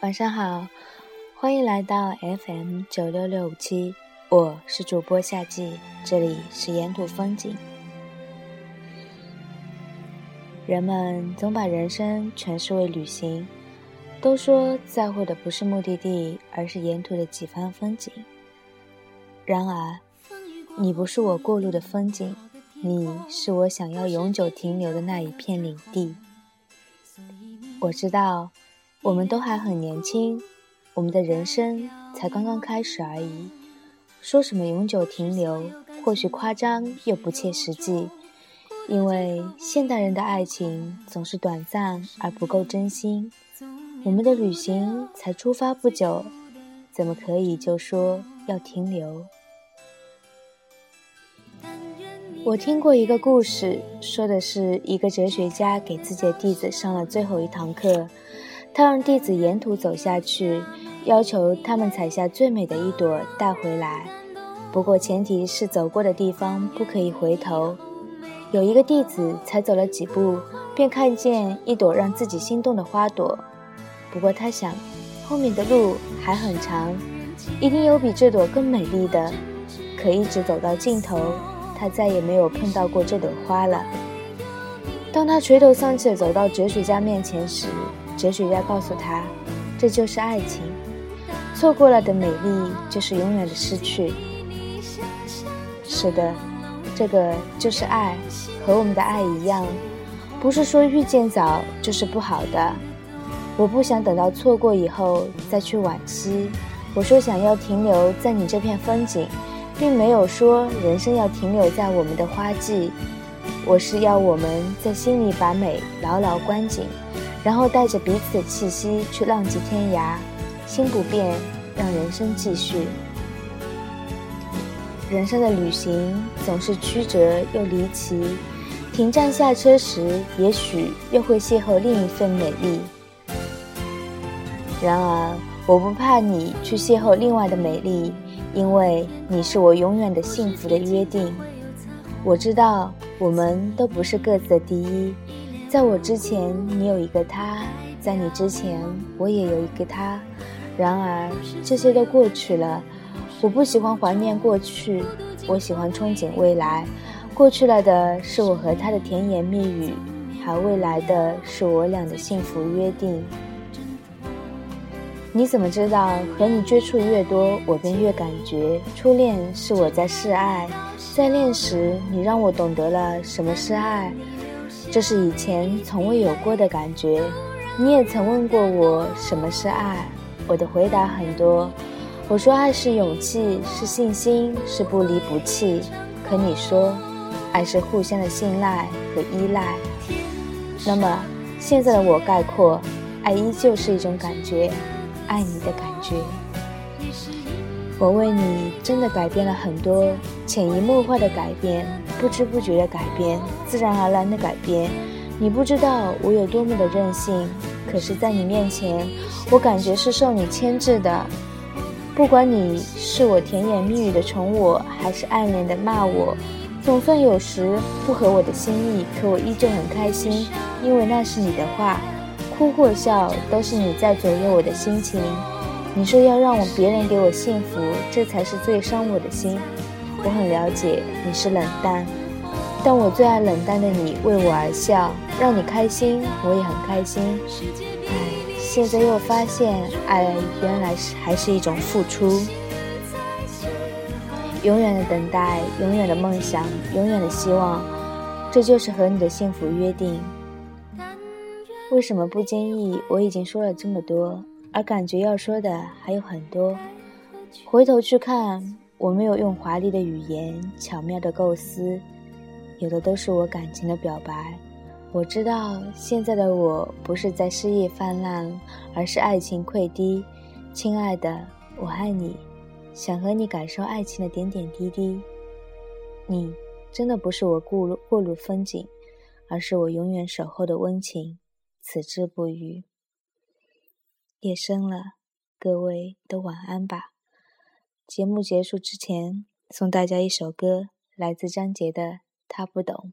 晚上好，欢迎来到 FM 九六六五七，我是主播夏季，这里是沿途风景。人们总把人生诠释为旅行，都说在乎的不是目的地，而是沿途的几番风景。然而，你不是我过路的风景，你是我想要永久停留的那一片领地。我知道。我们都还很年轻，我们的人生才刚刚开始而已。说什么永久停留，或许夸张又不切实际。因为现代人的爱情总是短暂而不够真心。我们的旅行才出发不久，怎么可以就说要停留？我听过一个故事，说的是一个哲学家给自己的弟子上了最后一堂课。他让弟子沿途走下去，要求他们采下最美的一朵带回来。不过前提是走过的地方不可以回头。有一个弟子才走了几步，便看见一朵让自己心动的花朵。不过他想，后面的路还很长，一定有比这朵更美丽的。可一直走到尽头，他再也没有碰到过这朵花了。当他垂头丧气地走到哲学家面前时，哲学家告诉他：“这就是爱情，错过了的美丽就是永远的失去。”是的，这个就是爱，和我们的爱一样，不是说遇见早就是不好的。我不想等到错过以后再去惋惜。我说想要停留在你这片风景，并没有说人生要停留在我们的花季。我是要我们在心里把美牢牢关紧。然后带着彼此的气息去浪迹天涯，心不变，让人生继续。人生的旅行总是曲折又离奇，停站下车时，也许又会邂逅另一份美丽。然而，我不怕你去邂逅另外的美丽，因为你是我永远的幸福的约定。我知道，我们都不是各自的第一。在我之前，你有一个他；在你之前，我也有一个他。然而，这些都过去了。我不喜欢怀念过去，我喜欢憧憬未来。过去了的是我和他的甜言蜜语，还未来的是我俩的幸福约定。你怎么知道和你接触越多，我便越感觉初恋是我在示爱？在恋时，你让我懂得了什么是爱。这是以前从未有过的感觉。你也曾问过我什么是爱，我的回答很多。我说爱是勇气，是信心，是不离不弃。可你说，爱是互相的信赖和依赖。那么现在的我概括，爱依旧是一种感觉，爱你的感觉。我为你真的改变了很多，潜移默化的改变，不知不觉的改变，自然而然的改变。你不知道我有多么的任性，可是，在你面前，我感觉是受你牵制的。不管你是我甜言蜜语的宠我，还是暗恋的骂我，总算有时不合我的心意，可我依旧很开心，因为那是你的话，哭或笑都是你在左右我的心情。你说要让我别人给我幸福，这才是最伤我的心。我很了解你是冷淡，但我最爱冷淡的你为我而笑，让你开心，我也很开心。唉，现在又发现爱原来是还是一种付出。永远的等待，永远的梦想，永远的希望，这就是和你的幸福约定。为什么不经意？我已经说了这么多。而感觉要说的还有很多，回头去看，我没有用华丽的语言巧妙的构思，有的都是我感情的表白。我知道现在的我不是在诗意泛滥，而是爱情溃堤。亲爱的，我爱你，想和你感受爱情的点点滴滴。你真的不是我过路过路风景，而是我永远守候的温情，此志不渝。夜深了，各位都晚安吧。节目结束之前，送大家一首歌，来自张杰的《他不懂》。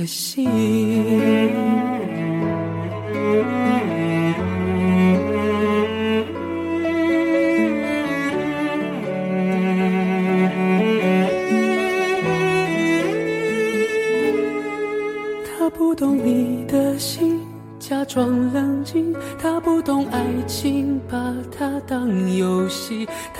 的心。他不懂你的心，假装冷